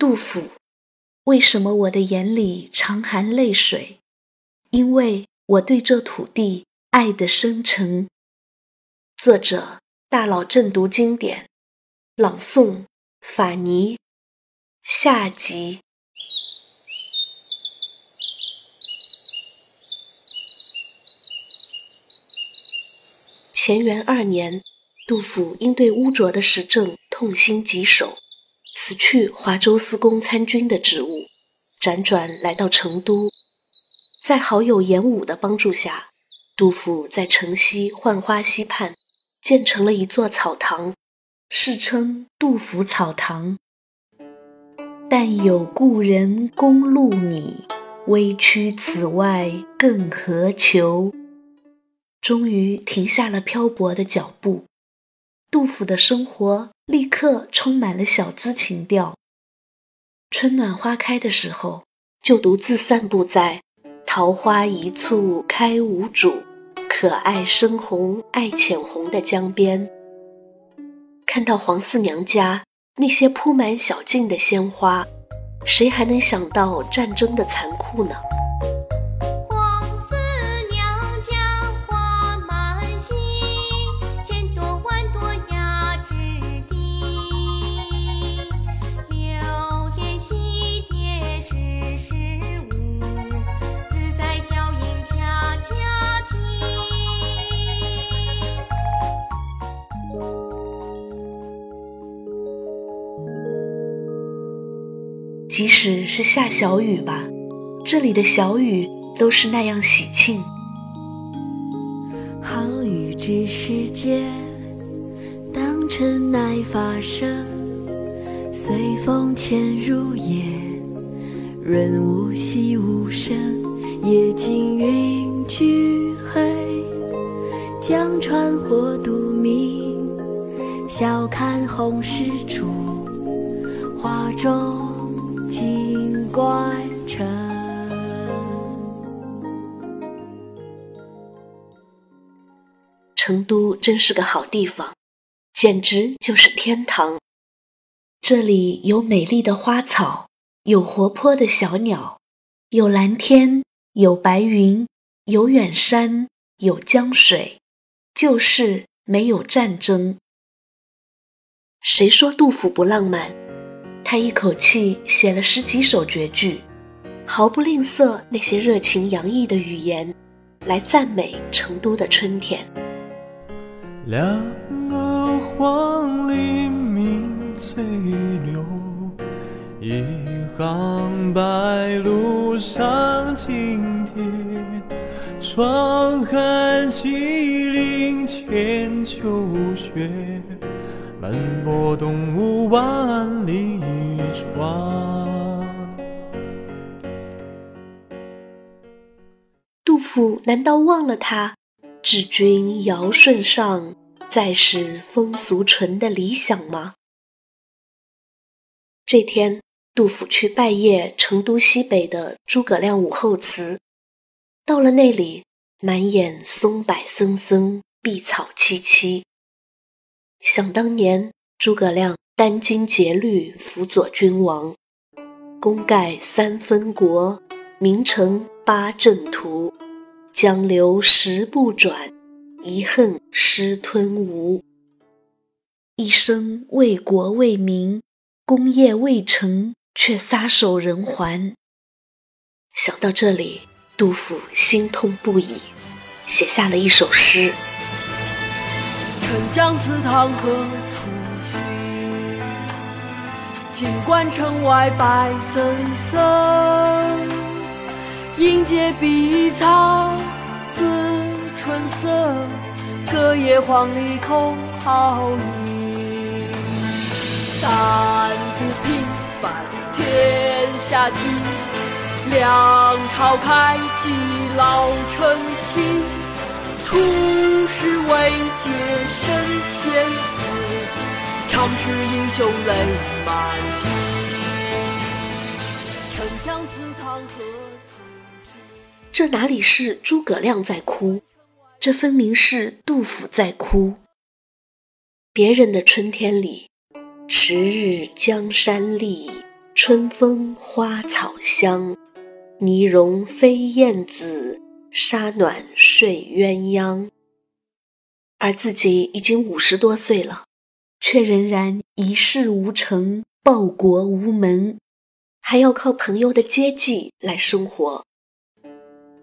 杜甫，为什么我的眼里常含泪水？因为我对这土地爱得深沉。作者：大佬正读经典，朗诵：法尼。下集。乾元二年，杜甫因对污浊的时政痛心疾首，辞去华州司功参军的职务，辗转来到成都。在好友严武的帮助下，杜甫在城西浣花溪畔建成了一座草堂，世称杜甫草堂。但有故人供禄米，微躯此外更何求？终于停下了漂泊的脚步，杜甫的生活立刻充满了小资情调。春暖花开的时候，就独自散步在“桃花一簇开无主，可爱深红爱浅红”的江边，看到黄四娘家那些铺满小径的鲜花，谁还能想到战争的残酷呢？即使是下小雨吧，这里的小雨都是那样喜庆。好雨知时节，当春乃发生。随风潜入夜，润物细无声。夜静云俱黑，江船火独明。晓看红湿处，花重。关城，成都真是个好地方，简直就是天堂。这里有美丽的花草，有活泼的小鸟，有蓝天，有白云，有远山，有江水，就是没有战争。谁说杜甫不浪漫？他一口气写了十几首绝句，毫不吝啬那些热情洋溢的语言，来赞美成都的春天。两个黄鹂鸣翠柳，一行白鹭上青天。窗含西岭千秋雪。门泊东吴万里船。杜甫难道忘了他“治君尧舜上，再使风俗淳”的理想吗？这天，杜甫去拜谒成都西北的诸葛亮武侯祠，到了那里，满眼松柏森森，碧草萋萋。想当年，诸葛亮殚精竭虑辅佐君王，功盖三分国，名成八阵图，江流石不转，遗恨失吞吴。一生为国为民，功业未成，却撒手人寰。想到这里，杜甫心痛不已，写下了一首诗。丞相祠堂何处寻？尽管城外白森森。迎接碧草自春色，隔叶黄鹂空好音。但不平凡天下计，两朝开济老臣心。出师未捷身先死，长使英雄泪满襟。丞相祠堂何处？这哪里是诸葛亮在哭，这分明是杜甫在哭。别人的春天里，迟日江山丽，春风花草香，泥融飞燕子，沙暖睡鸳鸯。而自己已经五十多岁了，却仍然一事无成，报国无门，还要靠朋友的接济来生活。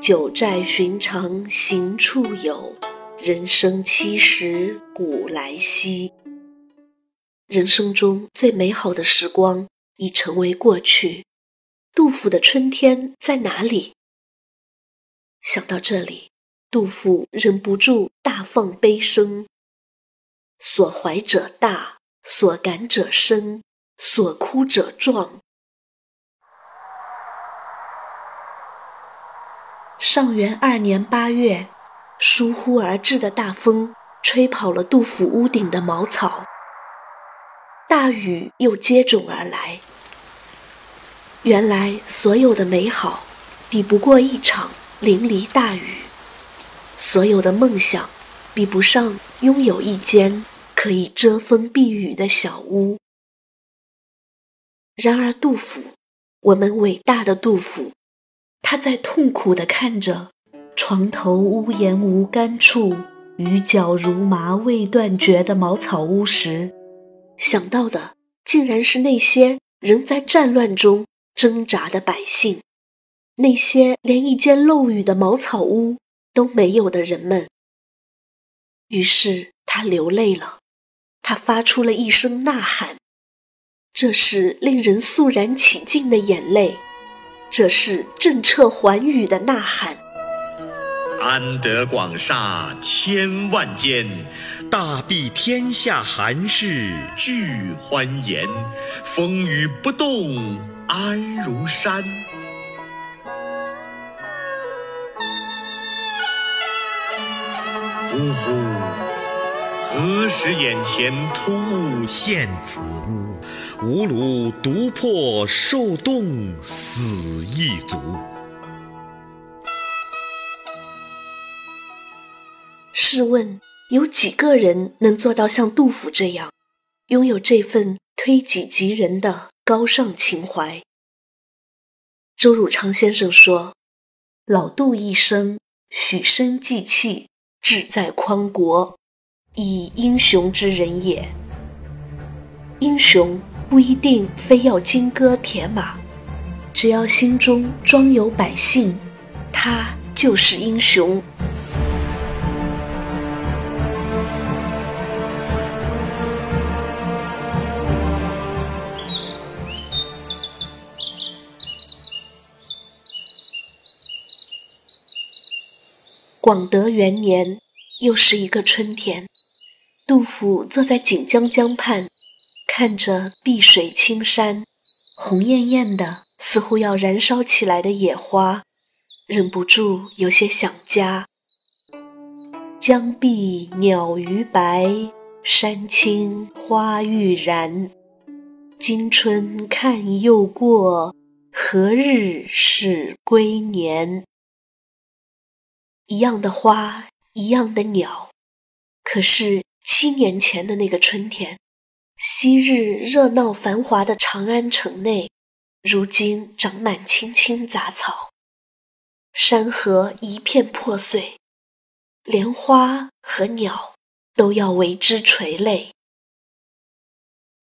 九寨寻常行处有，人生七十古来稀。人生中最美好的时光已成为过去，杜甫的春天在哪里？想到这里。杜甫忍不住大放悲声：“所怀者大，所感者深，所哭者壮。”上元二年八月，疏忽而至的大风吹跑了杜甫屋顶的茅草，大雨又接踵而来。原来所有的美好，抵不过一场淋漓大雨。所有的梦想，比不上拥有一间可以遮风避雨的小屋。然而，杜甫，我们伟大的杜甫，他在痛苦地看着“床头屋檐无干处，雨脚如麻未断绝”的茅草屋时，想到的竟然是那些仍在战乱中挣扎的百姓，那些连一间漏雨的茅草屋。都没有的人们。于是他流泪了，他发出了一声呐喊，这是令人肃然起敬的眼泪，这是震彻寰宇的呐喊。安得广厦千万间，大庇天下寒士俱欢颜。风雨不动安如山。呜呼！何时眼前突兀现此屋？吾庐独破受冻死亦足。试问，有几个人能做到像杜甫这样，拥有这份推己及人的高尚情怀？周汝昌先生说：“老杜一生许身济气。”志在匡国，以英雄之人也。英雄不一定非要金戈铁马，只要心中装有百姓，他就是英雄。广德元年，又是一个春天。杜甫坐在锦江江畔，看着碧水青山，红艳艳的，似乎要燃烧起来的野花，忍不住有些想家。江碧鸟逾白，山青花欲燃。今春看又过，何日是归年？一样的花，一样的鸟，可是七年前的那个春天，昔日热闹繁华的长安城内，如今长满青青杂草，山河一片破碎，连花和鸟都要为之垂泪。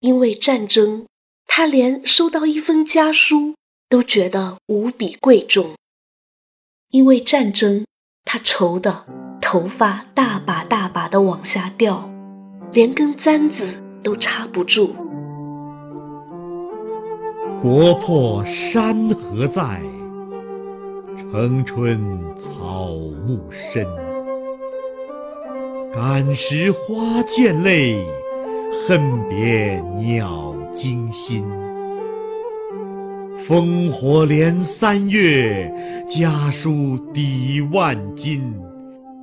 因为战争，他连收到一封家书都觉得无比贵重。因为战争。他愁的头发大把大把的往下掉，连根簪子都插不住。国破山河在，城春草木深。感时花溅泪，恨别鸟惊心。烽火连三月，家书抵万金。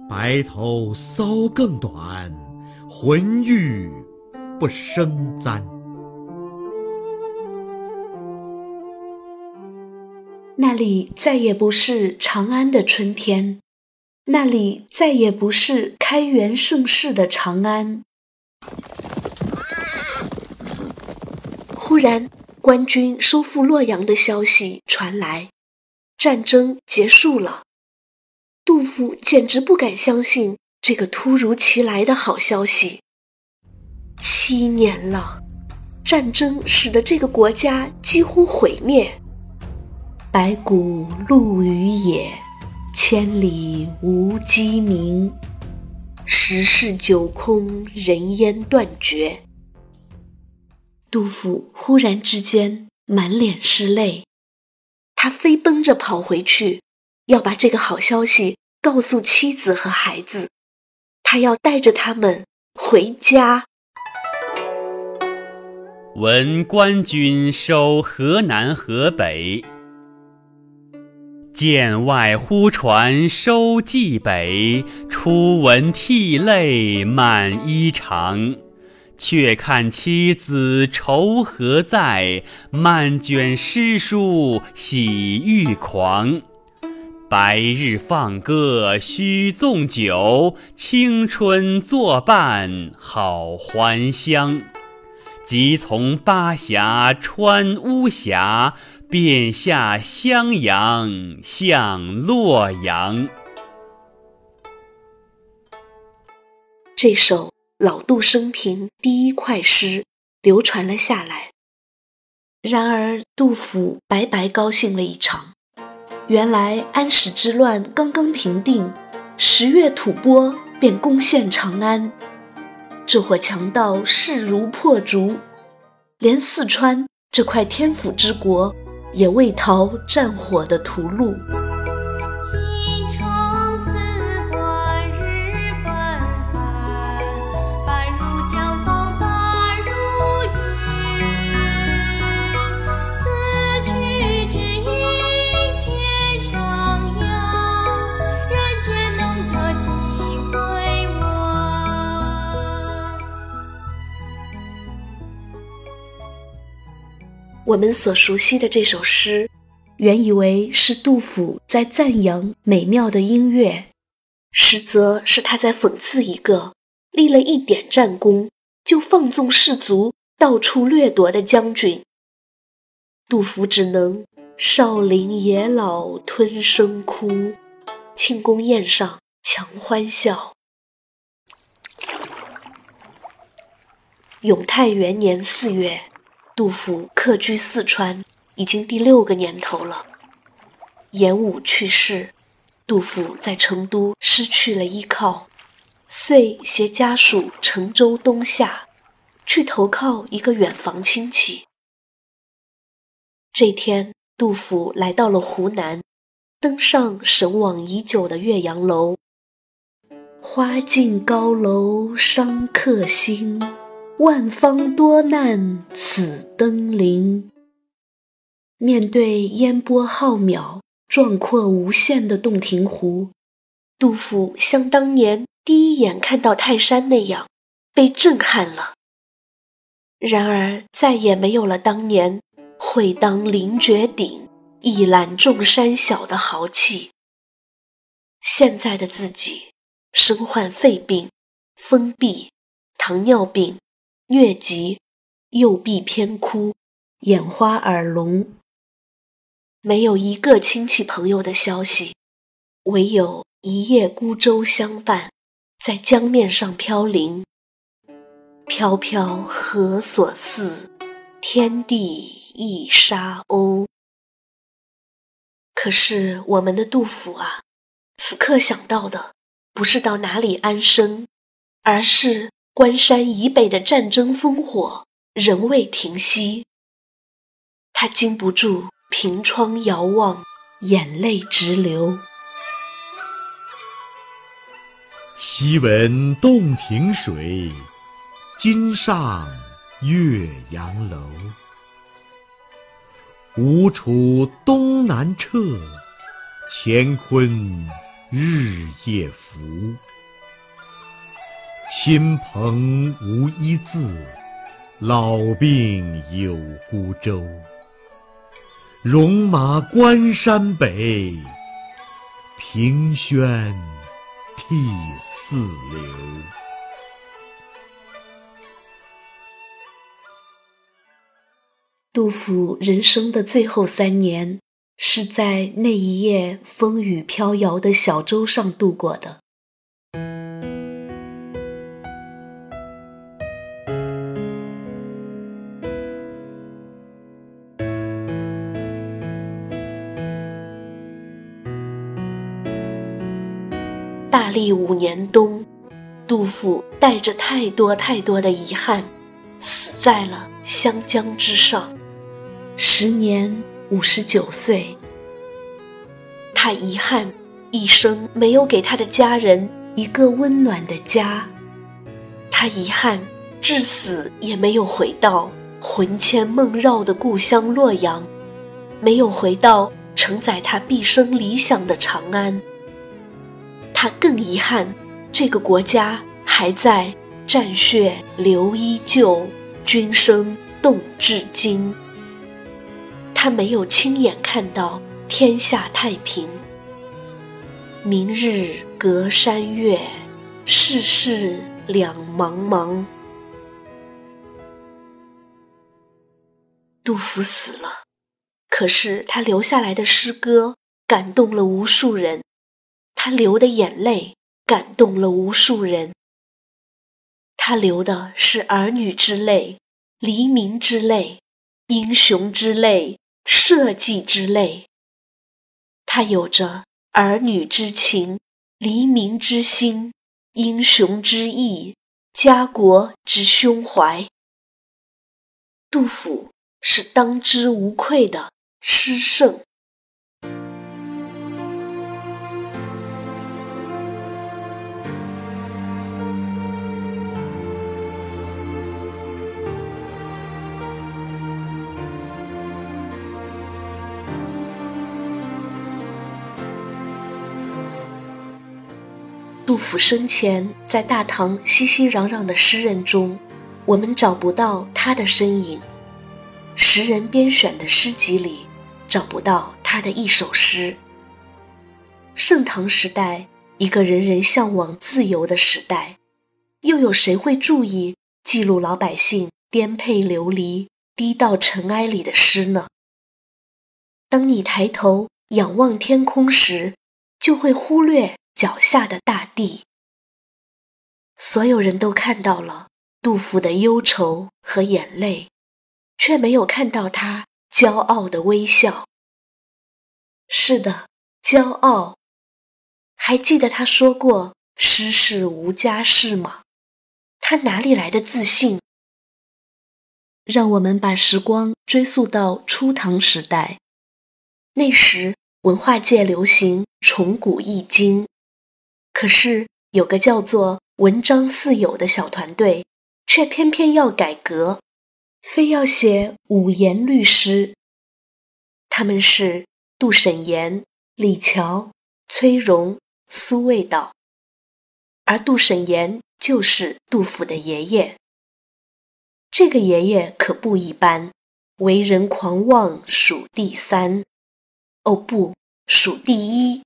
白头搔更短，浑欲不胜簪。那里再也不是长安的春天，那里再也不是开元盛世的长安。忽然。官军收复洛阳的消息传来，战争结束了。杜甫简直不敢相信这个突如其来的好消息。七年了，战争使得这个国家几乎毁灭。白骨露于野，千里无鸡鸣。十室九空，人烟断绝。杜甫忽然之间满脸是泪，他飞奔着跑回去，要把这个好消息告诉妻子和孩子，他要带着他们回家。闻官军收河南、河北。剑外忽传收蓟北，初闻涕泪满衣裳。却看妻子愁何在，漫卷诗书喜欲狂。白日放歌须纵酒，青春作伴好还乡。即从巴峡穿巫峡，便下襄阳向洛阳。这首老杜生平第一快诗流传了下来。然而，杜甫白白高兴了一场。原来安史之乱刚刚平定，十月吐蕃便攻陷长安。这伙强盗势如破竹，连四川这块天府之国也未逃战火的屠戮。我们所熟悉的这首诗，原以为是杜甫在赞扬美妙的音乐，实则是他在讽刺一个立了一点战功就放纵士卒到处掠夺的将军。杜甫只能少陵野老吞声哭，庆功宴上强欢笑。永泰元年四月。杜甫客居四川已经第六个年头了。严武去世，杜甫在成都失去了依靠，遂携家属乘舟东下，去投靠一个远房亲戚。这天，杜甫来到了湖南，登上神往已久的岳阳楼。花尽高楼伤客心。万方多难此登临。面对烟波浩渺、壮阔无限的洞庭湖，杜甫像当年第一眼看到泰山那样被震撼了。然而，再也没有了当年“会当凌绝顶，一览众山小”的豪气。现在的自己，身患肺病、风痹、糖尿病。疟疾，右臂偏枯，眼花耳聋，没有一个亲戚朋友的消息，唯有一叶孤舟相伴，在江面上飘零。飘飘何所似？天地一沙鸥。可是我们的杜甫啊，此刻想到的不是到哪里安身，而是。关山以北的战争烽火仍未停息，他禁不住凭窗遥望，眼泪直流。昔闻洞庭水，今上岳阳楼。吴楚东南坼，乾坤日夜浮。亲朋无一字，老病有孤舟。戎马关山北，凭轩涕泗流。杜甫人生的最后三年是在那一叶风雨飘摇的小舟上度过的。历五年冬，杜甫带着太多太多的遗憾，死在了湘江之上。时年五十九岁，他遗憾一生没有给他的家人一个温暖的家，他遗憾至死也没有回到魂牵梦绕的故乡洛阳，没有回到承载他毕生理想的长安。他更遗憾，这个国家还在，战血流依旧，军声动至今。他没有亲眼看到天下太平。明日隔山岳，世事两茫茫。杜甫死了，可是他留下来的诗歌感动了无数人，他流的眼泪感动了无数人。他流的是儿女之泪，黎明之泪，英雄之泪。社稷之泪，他有着儿女之情、黎民之心、英雄之义、家国之胸怀。杜甫是当之无愧的诗圣。杜甫生前在大唐熙熙攘攘的诗人中，我们找不到他的身影；时人编选的诗集里，找不到他的一首诗。盛唐时代，一个人人向往自由的时代，又有谁会注意记录老百姓颠沛流离、低到尘埃里的诗呢？当你抬头仰望天空时，就会忽略。脚下的大地，所有人都看到了杜甫的忧愁和眼泪，却没有看到他骄傲的微笑。是的，骄傲。还记得他说过“诗是无家事”吗？他哪里来的自信？让我们把时光追溯到初唐时代，那时文化界流行重古易经。可是有个叫做“文章四友”的小团队，却偏偏要改革，非要写五言律诗。他们是杜审言、李峤、崔融、苏味道，而杜审言就是杜甫的爷爷。这个爷爷可不一般，为人狂妄，数第三。哦，不，数第一。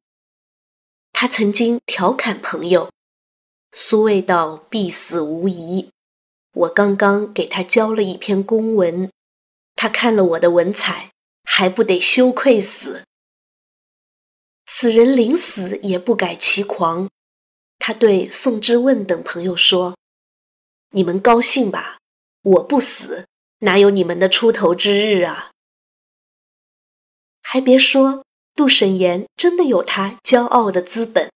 他曾经调侃朋友：“苏味道必死无疑。”我刚刚给他交了一篇公文，他看了我的文采，还不得羞愧死？此人临死也不改其狂。他对宋之问等朋友说：“你们高兴吧，我不死，哪有你们的出头之日啊？”还别说。杜审言真的有他骄傲的资本。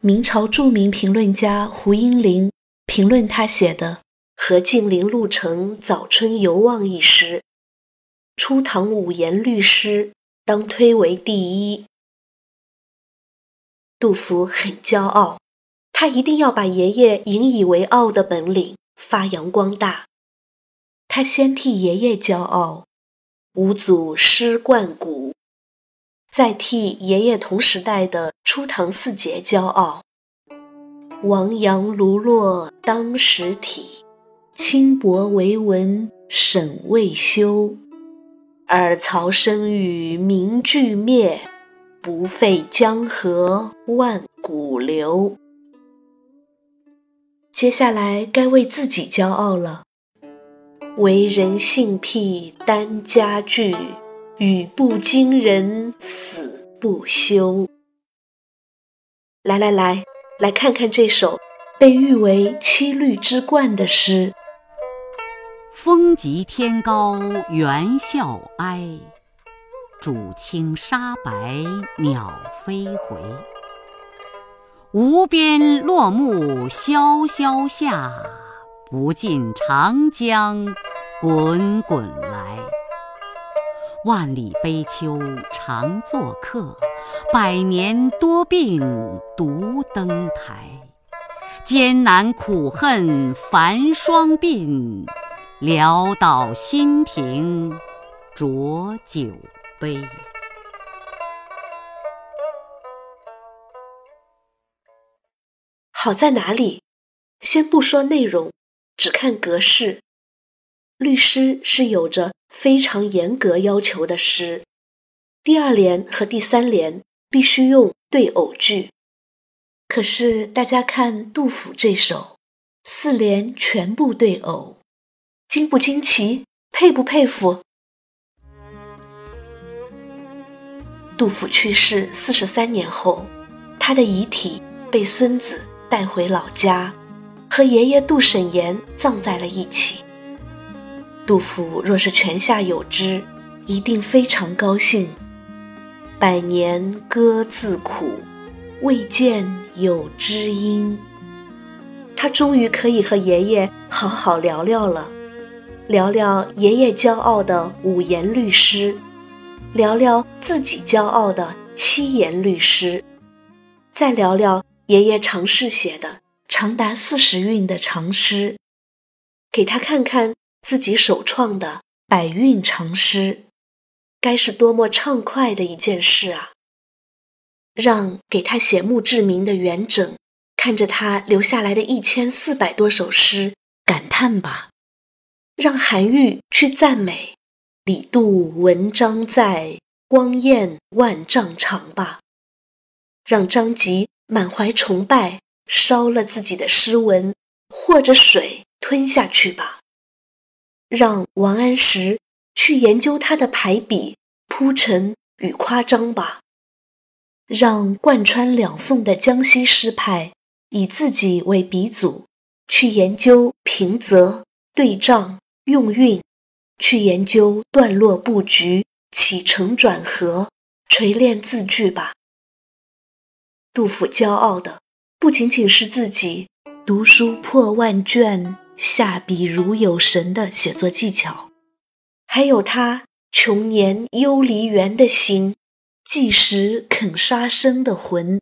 明朝著名评论家胡应麟评论他写的《和敬陵路程早春游望》一诗：“初唐五言律诗，当推为第一。”杜甫很骄傲，他一定要把爷爷引以为傲的本领发扬光大。他先替爷爷骄傲，五祖诗冠古。再替爷爷同时代的初唐四杰骄傲。王杨卢骆当时体，轻薄为文沈未休。尔曹生与名俱灭，不废江河万古流。接下来该为自己骄傲了。为人性癖单家具，语不惊人死不休。来来来，来看看这首被誉为七律之冠的诗：风急天高猿啸哀，渚清沙白鸟飞回。无边落木萧萧下，不尽长江滚滚来。万里悲秋常作客，百年多病独登台。艰难苦恨繁霜鬓，潦倒新停浊酒杯。好在哪里？先不说内容，只看格式。律诗是有着非常严格要求的诗，第二联和第三联必须用对偶句。可是大家看杜甫这首，四联全部对偶，惊不惊奇？佩不佩服？杜甫去世四十三年后，他的遗体被孙子。带回老家，和爷爷杜审言葬在了一起。杜甫若是泉下有知，一定非常高兴。百年歌自苦，未见有知音。他终于可以和爷爷好好聊聊了，聊聊爷爷骄傲的五言律诗，聊聊自己骄傲的七言律诗，再聊聊。爷爷尝试写的长达四十韵的长诗，给他看看自己首创的百韵长诗，该是多么畅快的一件事啊！让给他写墓志铭的元稹看着他留下来的一千四百多首诗感叹吧；让韩愈去赞美“李杜文章在，光焰万丈长”吧；让张籍。满怀崇拜，烧了自己的诗文，或者水吞下去吧。让王安石去研究他的排比、铺陈与夸张吧。让贯穿两宋的江西诗派以自己为鼻祖，去研究平仄、对仗、用韵，去研究段落布局、起承转合，锤炼字句吧。杜甫骄傲的不仅仅是自己读书破万卷、下笔如有神的写作技巧，还有他穷年幽离原的心，计时肯杀生的魂。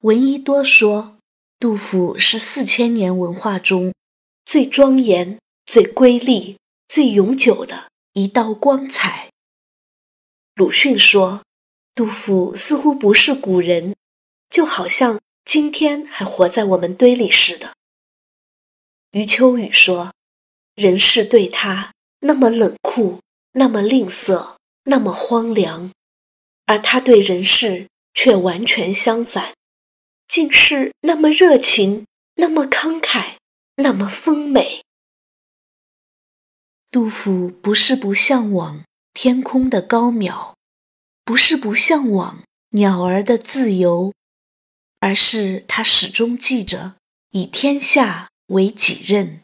闻一多说，杜甫是四千年文化中最庄严、最瑰丽、最永久的一道光彩。鲁迅说。杜甫似乎不是古人，就好像今天还活在我们堆里似的。余秋雨说：“人世对他那么冷酷，那么吝啬，那么荒凉，而他对人世却完全相反，竟是那么热情，那么慷慨，那么丰美。”杜甫不是不向往天空的高渺。不是不向往鸟儿的自由，而是他始终记着以天下为己任。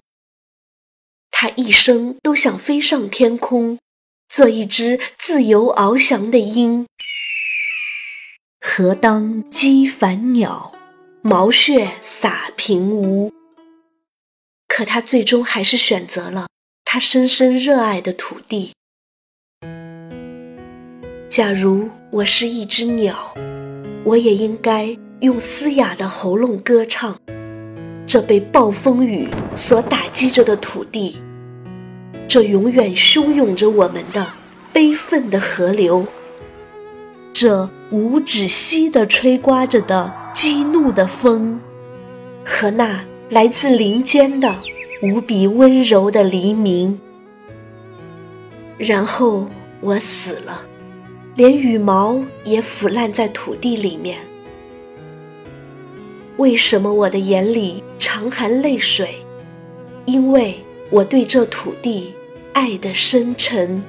他一生都想飞上天空，做一只自由翱翔的鹰。何当击凡鸟，毛血洒平芜。可他最终还是选择了他深深热爱的土地。假如我是一只鸟，我也应该用嘶哑的喉咙歌唱这被暴风雨所打击着的土地，这永远汹涌着我们的悲愤的河流，这无止息地吹刮着的激怒的风，和那来自林间的无比温柔的黎明。然后我死了。连羽毛也腐烂在土地里面。为什么我的眼里常含泪水？因为我对这土地爱的深沉。